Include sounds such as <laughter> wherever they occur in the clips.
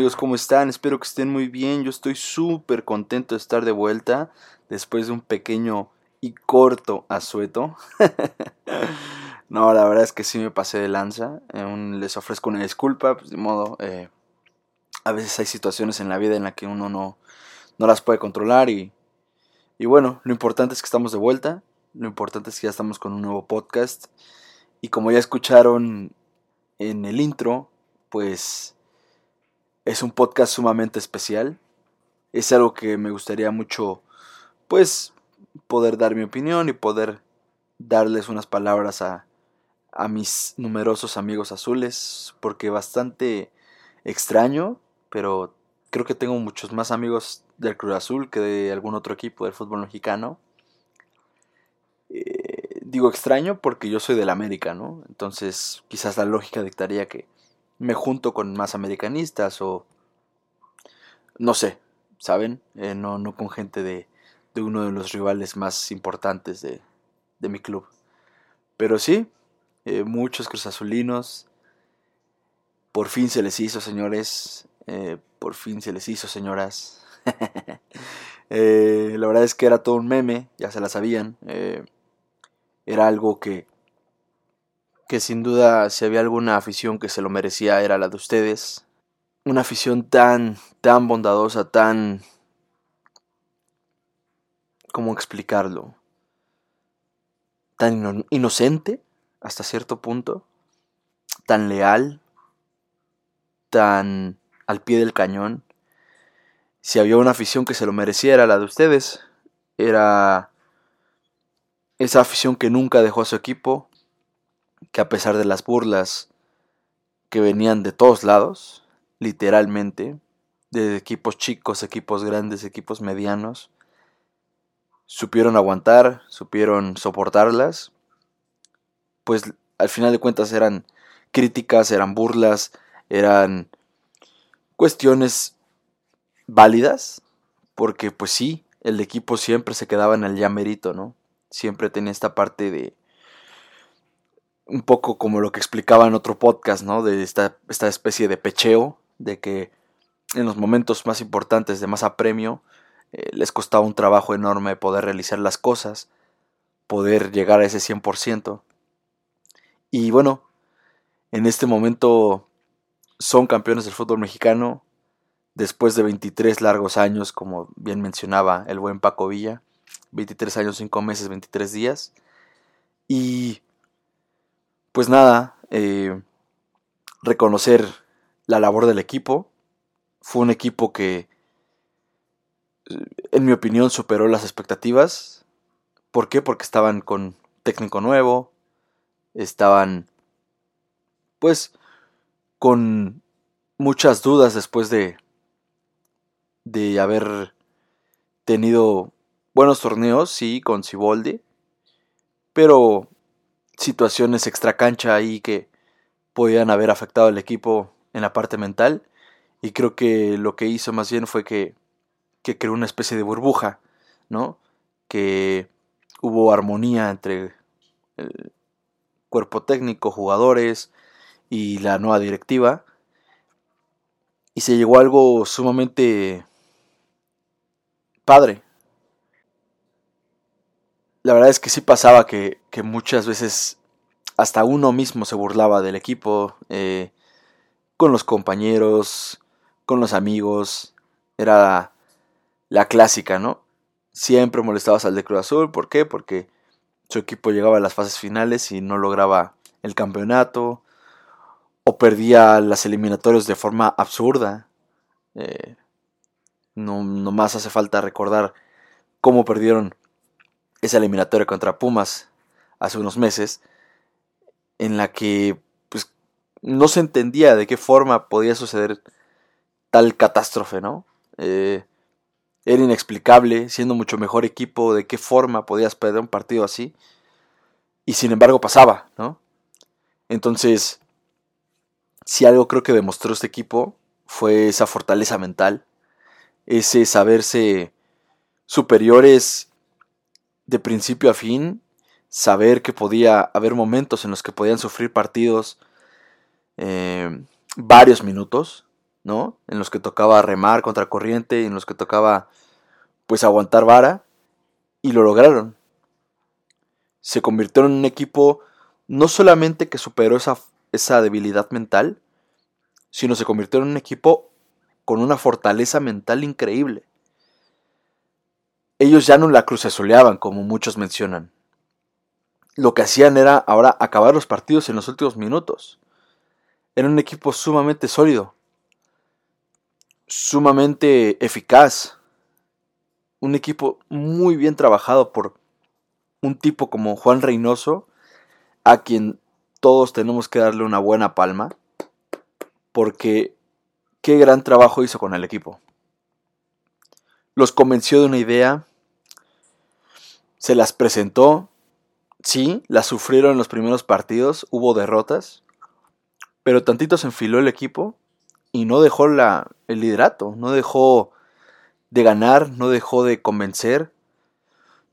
Amigos, ¿cómo están? Espero que estén muy bien. Yo estoy súper contento de estar de vuelta después de un pequeño y corto asueto. <laughs> no, la verdad es que sí me pasé de lanza. les ofrezco una disculpa, pues de modo. Eh, a veces hay situaciones en la vida en las que uno no, no las puede controlar y, y bueno, lo importante es que estamos de vuelta. Lo importante es que ya estamos con un nuevo podcast. Y como ya escucharon en el intro, pues es un podcast sumamente especial. Es algo que me gustaría mucho, pues, poder dar mi opinión y poder darles unas palabras a, a mis numerosos amigos azules, porque bastante extraño, pero creo que tengo muchos más amigos del Cruz Azul que de algún otro equipo del fútbol mexicano. Eh, digo extraño porque yo soy del América, ¿no? Entonces quizás la lógica dictaría que me junto con más americanistas o no sé, ¿saben? Eh, no, no con gente de, de, uno de los rivales más importantes de, de mi club. Pero sí, eh, muchos cruzazulinos. Por fin se les hizo, señores. Eh, por fin se les hizo, señoras. <laughs> la verdad es que era todo un meme, ya se la sabían. era algo que, que sin duda, si había alguna afición que se lo merecía, era la de ustedes. Una afición tan, tan bondadosa, tan... ¿Cómo explicarlo? Tan inocente hasta cierto punto, tan leal, tan al pie del cañón. Si había una afición que se lo mereciera, la de ustedes, era esa afición que nunca dejó a su equipo, que a pesar de las burlas que venían de todos lados, literalmente, de equipos chicos, equipos grandes, equipos medianos, supieron aguantar, supieron soportarlas, pues al final de cuentas eran críticas, eran burlas, eran cuestiones válidas, porque pues sí, el equipo siempre se quedaba en el ya merito, ¿no? Siempre tenía esta parte de un poco como lo que explicaba en otro podcast, ¿no? De esta, esta especie de pecheo de que en los momentos más importantes de más apremio eh, les costaba un trabajo enorme poder realizar las cosas, poder llegar a ese 100%. Y bueno, en este momento son campeones del fútbol mexicano después de 23 largos años, como bien mencionaba el buen Paco Villa, 23 años, 5 meses, 23 días. Y pues nada, eh, reconocer la labor del equipo. Fue un equipo que, en mi opinión, superó las expectativas. ¿Por qué? Porque estaban con técnico nuevo, estaban, pues, con muchas dudas después de, de haber tenido buenos torneos, sí, con Ciboldi, pero situaciones extracancha ahí que podían haber afectado al equipo en la parte mental y creo que lo que hizo más bien fue que, que creó una especie de burbuja, ¿no? Que hubo armonía entre el cuerpo técnico, jugadores y la nueva directiva y se llegó a algo sumamente padre. La verdad es que sí pasaba que, que muchas veces hasta uno mismo se burlaba del equipo. Eh, con los compañeros, con los amigos. Era la clásica, ¿no? Siempre molestabas al de Cruz Azul. ¿Por qué? Porque su equipo llegaba a las fases finales y no lograba el campeonato. O perdía las eliminatorias de forma absurda. Eh, no, más hace falta recordar cómo perdieron esa eliminatoria contra Pumas hace unos meses. En la que no se entendía de qué forma podía suceder tal catástrofe, ¿no? Eh, era inexplicable, siendo mucho mejor equipo, de qué forma podías perder un partido así. Y sin embargo pasaba, ¿no? Entonces, si algo creo que demostró este equipo fue esa fortaleza mental, ese saberse superiores de principio a fin, saber que podía haber momentos en los que podían sufrir partidos eh, varios minutos, ¿no? En los que tocaba remar contra corriente, en los que tocaba pues aguantar vara y lo lograron. Se convirtieron en un equipo no solamente que superó esa, esa debilidad mental, sino se convirtieron en un equipo con una fortaleza mental increíble. Ellos ya no la crucesoleaban, como muchos mencionan. Lo que hacían era ahora acabar los partidos en los últimos minutos. Era un equipo sumamente sólido, sumamente eficaz, un equipo muy bien trabajado por un tipo como Juan Reynoso, a quien todos tenemos que darle una buena palma, porque qué gran trabajo hizo con el equipo. Los convenció de una idea, se las presentó, sí, las sufrieron en los primeros partidos, hubo derrotas, pero tantito se enfiló el equipo y no dejó la, el liderato, no dejó de ganar, no dejó de convencer,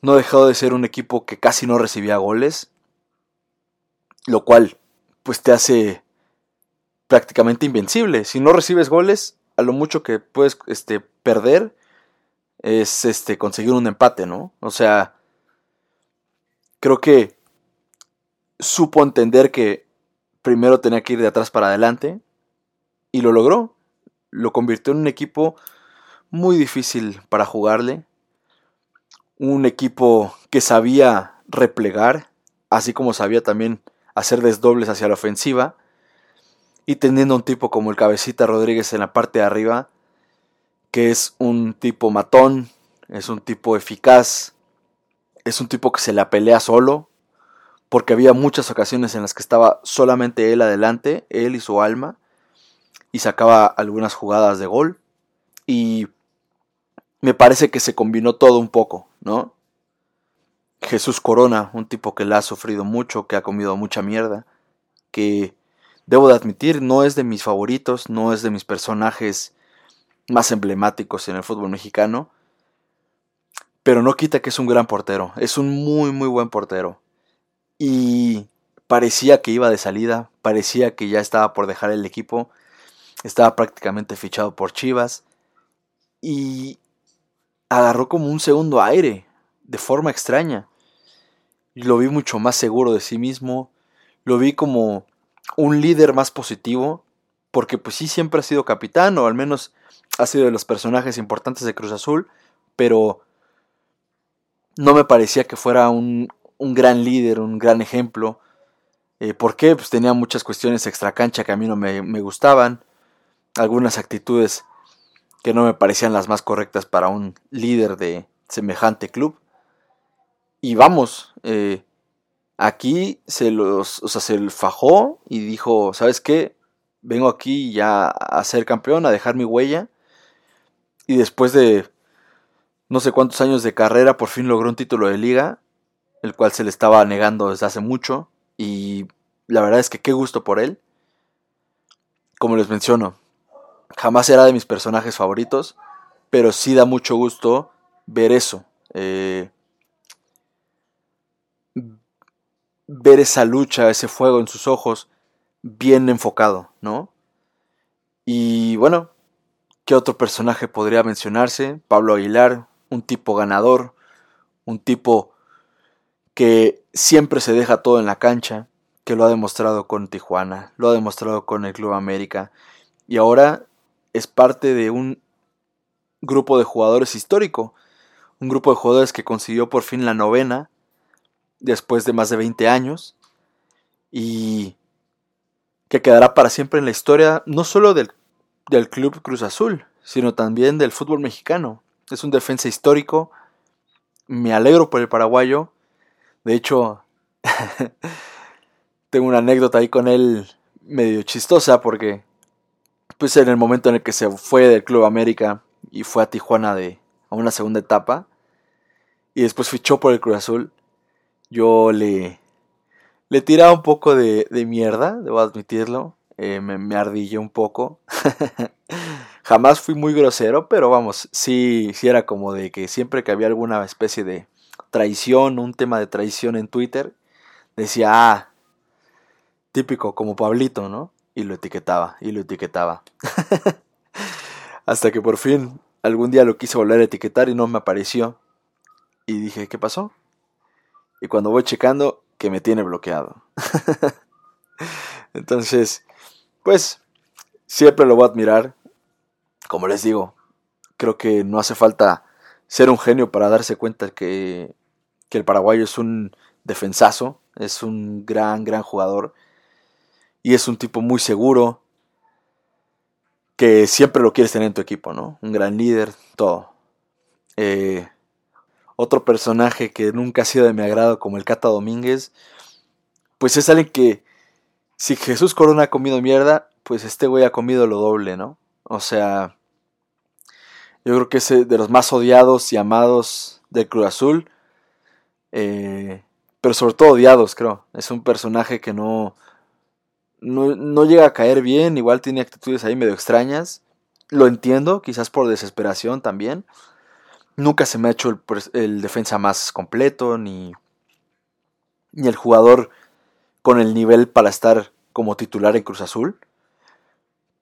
no dejó de ser un equipo que casi no recibía goles, lo cual pues te hace prácticamente invencible. Si no recibes goles, a lo mucho que puedes este, perder es este, conseguir un empate, ¿no? O sea, creo que supo entender que primero tenía que ir de atrás para adelante y lo logró. Lo convirtió en un equipo muy difícil para jugarle. Un equipo que sabía replegar, así como sabía también hacer desdobles hacia la ofensiva. Y teniendo un tipo como el Cabecita Rodríguez en la parte de arriba, que es un tipo matón, es un tipo eficaz, es un tipo que se la pelea solo, porque había muchas ocasiones en las que estaba solamente él adelante, él y su alma, y sacaba algunas jugadas de gol. Y me parece que se combinó todo un poco, ¿no? Jesús Corona, un tipo que la ha sufrido mucho, que ha comido mucha mierda, que debo de admitir no es de mis favoritos, no es de mis personajes más emblemáticos en el fútbol mexicano, pero no quita que es un gran portero, es un muy muy buen portero. Y parecía que iba de salida, parecía que ya estaba por dejar el equipo, estaba prácticamente fichado por Chivas y agarró como un segundo aire, de forma extraña. Lo vi mucho más seguro de sí mismo, lo vi como un líder más positivo, porque pues sí siempre ha sido capitán, o al menos ha sido de los personajes importantes de Cruz Azul, pero no me parecía que fuera un, un gran líder, un gran ejemplo. Eh, ¿Por qué? Pues tenía muchas cuestiones extra cancha que a mí no me, me gustaban, algunas actitudes que no me parecían las más correctas para un líder de semejante club. Y vamos, eh, aquí se los, o sea, se fajó y dijo, ¿sabes qué? Vengo aquí ya a ser campeón, a dejar mi huella. Y después de no sé cuántos años de carrera, por fin logró un título de liga, el cual se le estaba negando desde hace mucho. Y la verdad es que qué gusto por él. Como les menciono, Jamás era de mis personajes favoritos, pero sí da mucho gusto ver eso. Eh, ver esa lucha, ese fuego en sus ojos, bien enfocado, ¿no? Y bueno, ¿qué otro personaje podría mencionarse? Pablo Aguilar, un tipo ganador, un tipo que siempre se deja todo en la cancha, que lo ha demostrado con Tijuana, lo ha demostrado con el Club América, y ahora es parte de un grupo de jugadores histórico, un grupo de jugadores que consiguió por fin la novena después de más de 20 años y que quedará para siempre en la historia no solo del, del Club Cruz Azul, sino también del fútbol mexicano. Es un defensa histórico, me alegro por el paraguayo, de hecho <laughs> tengo una anécdota ahí con él medio chistosa porque pues en el momento en el que se fue del Club América y fue a Tijuana de, a una segunda etapa y después fichó por el Cruz Azul, yo le, le tiraba un poco de, de mierda, debo admitirlo, eh, me, me ardillé un poco. <laughs> Jamás fui muy grosero, pero vamos, sí, sí era como de que siempre que había alguna especie de traición, un tema de traición en Twitter, decía, ah, típico como Pablito, ¿no? y lo etiquetaba y lo etiquetaba. <laughs> Hasta que por fin algún día lo quise volver a etiquetar y no me apareció. Y dije, ¿qué pasó? Y cuando voy checando, que me tiene bloqueado. <laughs> Entonces, pues, siempre lo voy a admirar. Como les digo, creo que no hace falta ser un genio para darse cuenta que, que el paraguayo es un defensazo, es un gran, gran jugador. Y es un tipo muy seguro, que siempre lo quieres tener en tu equipo, ¿no? Un gran líder, todo. Eh, otro personaje que nunca ha sido de mi agrado como el Cata Domínguez, pues es alguien que si Jesús Corona ha comido mierda, pues este güey ha comido lo doble, ¿no? O sea, yo creo que es de los más odiados y amados del Cruz Azul, eh, pero sobre todo odiados, creo. Es un personaje que no, no, llega a caer bien, igual tiene actitudes ahí medio extrañas. Lo entiendo, quizás por desesperación también. Nunca se me ha hecho el, defensa más completo, ni, ni el jugador con el nivel para estar como titular en Cruz Azul.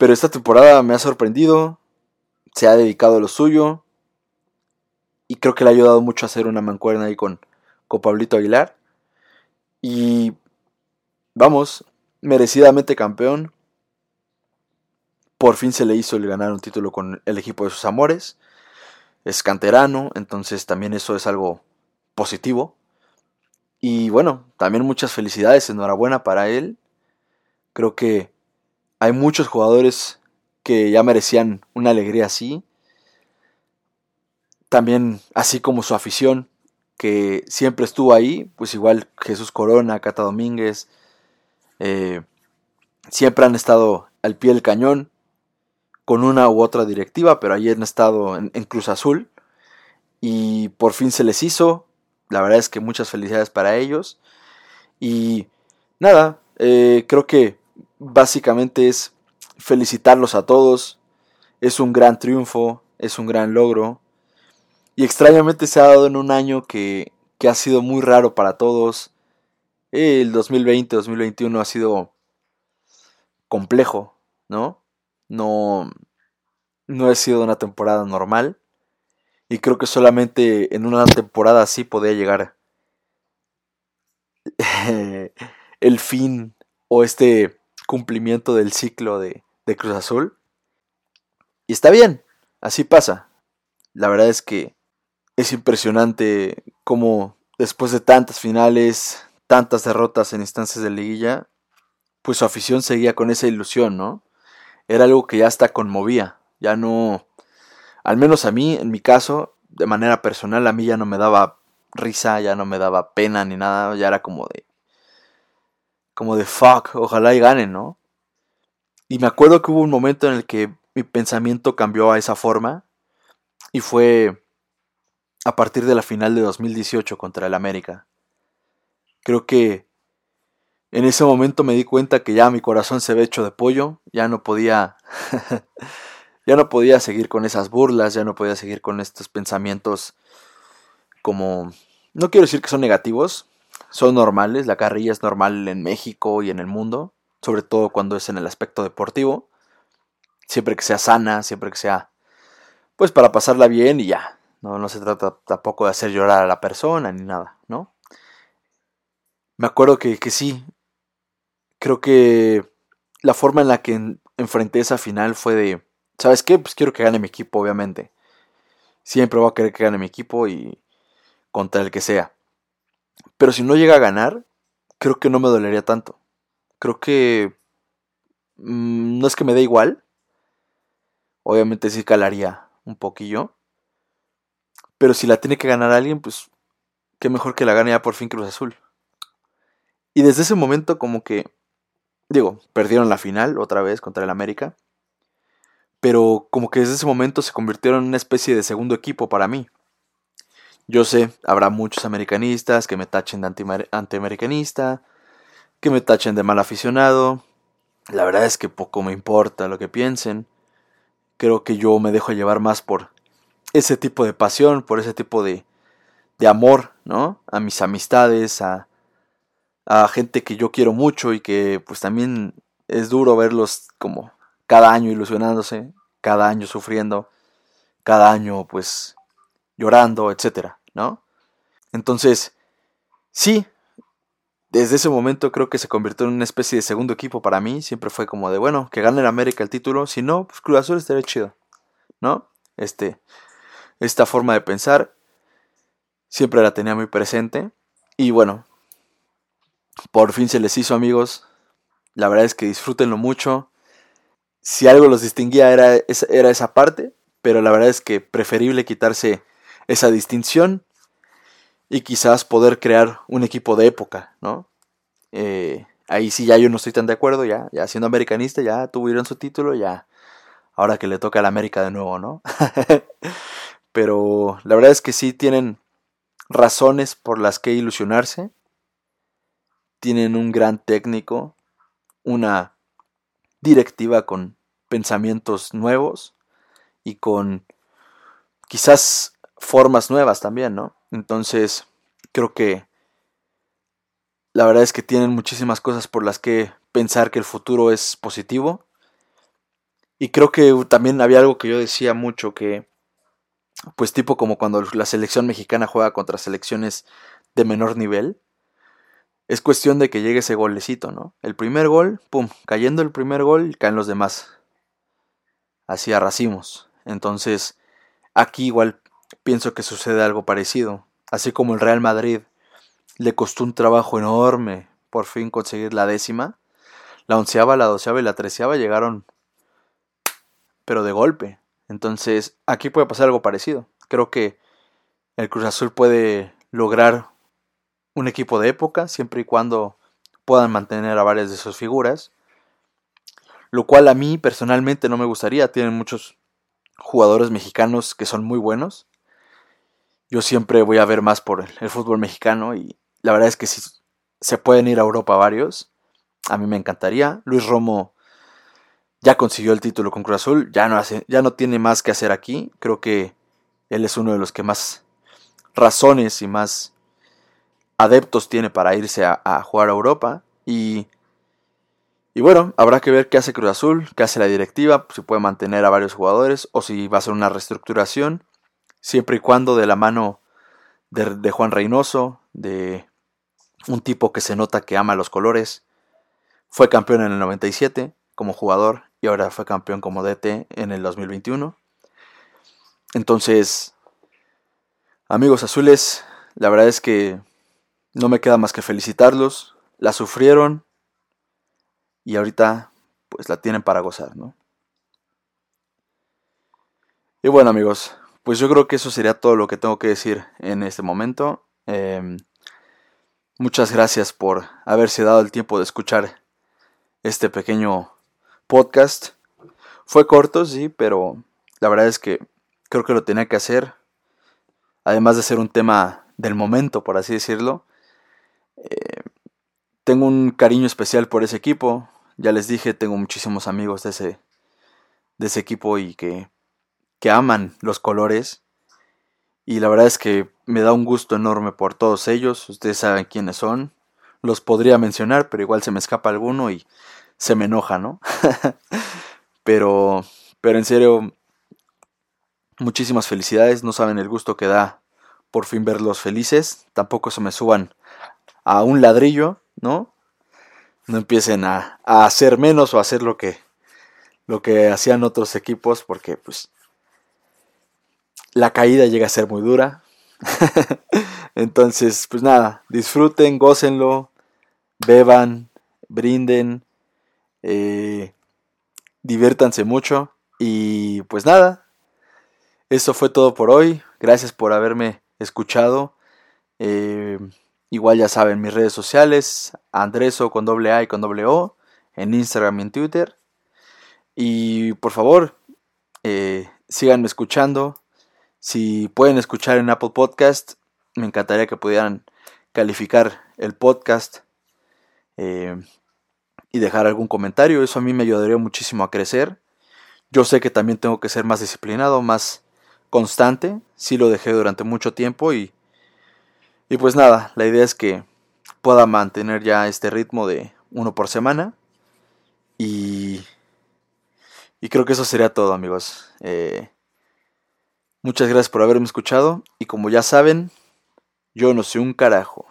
Pero esta temporada me ha sorprendido, se ha dedicado a lo suyo y creo que le ha ayudado mucho a hacer una mancuerna ahí con, con Pablito Aguilar. Y vamos, merecidamente campeón. Por fin se le hizo el ganar un título con el equipo de sus amores. Es canterano, entonces también eso es algo positivo. Y bueno, también muchas felicidades, enhorabuena para él. Creo que hay muchos jugadores que ya merecían una alegría así. También, así como su afición, que siempre estuvo ahí, pues igual Jesús Corona, Cata Domínguez, eh, siempre han estado al pie del cañón con una u otra directiva, pero ayer han estado en, Cruz Azul y por fin se les hizo. La verdad es que muchas felicidades para ellos. Y nada, eh, creo que básicamente es felicitarlos a todos. Es un gran triunfo, es un gran logro. Y extrañamente se ha dado en un año que, que ha sido muy raro para todos. El 2020-2021 ha sido complejo, ¿no? No, no ha sido una temporada normal. Y creo que solamente en una temporada así podía llegar <laughs> el fin o este cumplimiento del ciclo de, de Cruz Azul. Y está bien, así pasa. La verdad es que es impresionante cómo después de tantas finales, tantas derrotas en instancias de liguilla, pues su afición seguía con esa ilusión, ¿no? Era algo que ya hasta conmovía, ya no, al menos a mí, en mi caso, de manera personal, a mí ya no me daba risa, ya no me daba pena ni nada, ya era como de, como de fuck, ojalá y ganen, ¿no? Y me acuerdo que hubo un momento en el que mi pensamiento cambió a esa forma y fue a partir de la final de 2018 contra el América. Creo que en ese momento me di cuenta que ya mi corazón se había hecho de pollo, ya no podía <laughs> ya no podía seguir con esas burlas, ya no podía seguir con estos pensamientos como no quiero decir que son negativos, son normales, la carrilla es normal en México y en el mundo, sobre todo cuando es en el aspecto deportivo, siempre que sea sana, siempre que sea pues para pasarla bien y ya, no, no se trata tampoco de hacer llorar a la persona ni nada, ¿no? me acuerdo que, que sí, creo que la forma en la que enfrenté esa final fue de, ¿sabes qué? Pues quiero que gane mi equipo, obviamente. Siempre voy a querer que gane mi equipo y contra el que sea. Pero si no llega a ganar, creo que no me dolería tanto. Creo que mm, no es que me dé igual. Obviamente sí calaría un poquillo. Pero si la tiene que ganar alguien, pues qué mejor que la gane ya por fin Cruz Azul. Y desde ese momento como que, digo, perdieron la final otra vez contra el América. Pero como que desde ese momento se convirtieron en una especie de segundo equipo para mí. Yo sé, habrá muchos americanistas que me tachen de antiamericanista, que me tachen de mal aficionado. La verdad es que poco me importa lo que piensen. Creo que yo me dejo llevar más por ese tipo de pasión, por ese tipo de, de amor, ¿no? A mis amistades, a, a gente que yo quiero mucho y que pues también es duro verlos como cada año ilusionándose. cada año sufriendo, cada año pues llorando, etcétera, ¿no? Entonces, sí, desde ese momento creo que se convirtió en una especie de segundo equipo para mí. Siempre fue como de, bueno, que gane el América el título. Si no, pues Cruz Azul estaría chido. ¿No? Este, esta forma de pensar siempre la tenía muy presente. Y bueno, por fin se les hizo amigos. La verdad es que disfrútenlo mucho. Si algo los distinguía era, era esa parte. Pero la verdad es que preferible quitarse esa distinción y quizás poder crear un equipo de época, ¿no? Eh, ahí sí ya yo no estoy tan de acuerdo, ya, ya siendo americanista, ya tuvieron su título, ya, ahora que le toca a la América de nuevo, ¿no? <laughs> Pero la verdad es que sí tienen razones por las que ilusionarse, tienen un gran técnico, una directiva con pensamientos nuevos y con quizás formas nuevas también, ¿no? Entonces, creo que la verdad es que tienen muchísimas cosas por las que pensar que el futuro es positivo. Y creo que también había algo que yo decía mucho, que pues tipo como cuando la selección mexicana juega contra selecciones de menor nivel, es cuestión de que llegue ese golecito, ¿no? El primer gol, pum, cayendo el primer gol, caen los demás. Así a racimos. Entonces, aquí igual pienso que sucede algo parecido. Así como el Real Madrid le costó un trabajo enorme por fin conseguir la décima, la onceava, la doceava y la treceava llegaron, pero de golpe. Entonces, aquí puede pasar algo parecido. Creo que el Cruz Azul puede lograr un equipo de época siempre y cuando puedan mantener a varias de sus figuras. Lo cual a mí personalmente no me gustaría. Tienen muchos jugadores mexicanos que son muy buenos yo siempre voy a ver más por el, fútbol mexicano y la verdad es que si se pueden ir a Europa varios, a mí me encantaría. Luis Romo ya consiguió el título con Cruz Azul, ya no, hace, ya no tiene más que hacer aquí. Creo que él es uno de los que más razones y más adeptos tiene para irse a, a jugar a Europa. Y, y, bueno, habrá que ver qué hace Cruz Azul, qué hace la directiva, si puede mantener a varios jugadores o si va a ser una reestructuración siempre y cuando de la mano de, Juan Reynoso, de un tipo que se nota que ama los colores. Fue campeón en el 97 como jugador y ahora fue campeón como DT en el 2021. Entonces, amigos azules, la verdad es que no me queda más que felicitarlos. La sufrieron y ahorita pues la tienen para gozar, ¿no? Y bueno amigos, pues yo creo que eso sería todo lo que tengo que decir en este momento. Em, muchas gracias por haberse dado el tiempo de escuchar este pequeño podcast. Fue corto, sí, pero la verdad es que creo que lo tenía que hacer. Además de ser un tema del momento, por así decirlo. Eh, tengo un cariño especial por ese equipo. Ya les dije, tengo muchísimos amigos de ese, de ese equipo y que que aman los colores. Y la verdad es que me da un gusto enorme por todos ellos. Ustedes saben quiénes son. Los podría mencionar, pero igual se me escapa alguno y se me enoja, ¿no? <laughs> pero, pero en serio, muchísimas felicidades. No saben el gusto que da por fin verlos felices. Tampoco se me suban a un ladrillo, ¿no? No empiecen a, a hacer menos o a hacer lo que, lo que hacían otros equipos, porque pues la caída llega a ser muy dura. <laughs> Entonces, pues nada, disfruten, gócenlo, beban, brinden, eh, diviértanse mucho. Y pues nada, eso fue todo por hoy. Gracias por haberme escuchado. Eh, igual ya saben, mis redes sociales, Andreso con doble A y con doble O, en Instagram y en Twitter. Y por favor, eh, síganme escuchando, si pueden escuchar en Apple Podcast, me encantaría que pudieran calificar el podcast eh, y dejar algún comentario. Eso a mí me ayudaría muchísimo a crecer. Yo sé que también tengo que ser más disciplinado, más constante. Sí lo dejé durante mucho tiempo y, y pues nada, la idea es que pueda mantener ya este ritmo de uno por semana. Y, Y creo que eso sería todo, amigos. Eh, muchas gracias por haberme escuchado. Y como ya saben, yo no sé un carajo.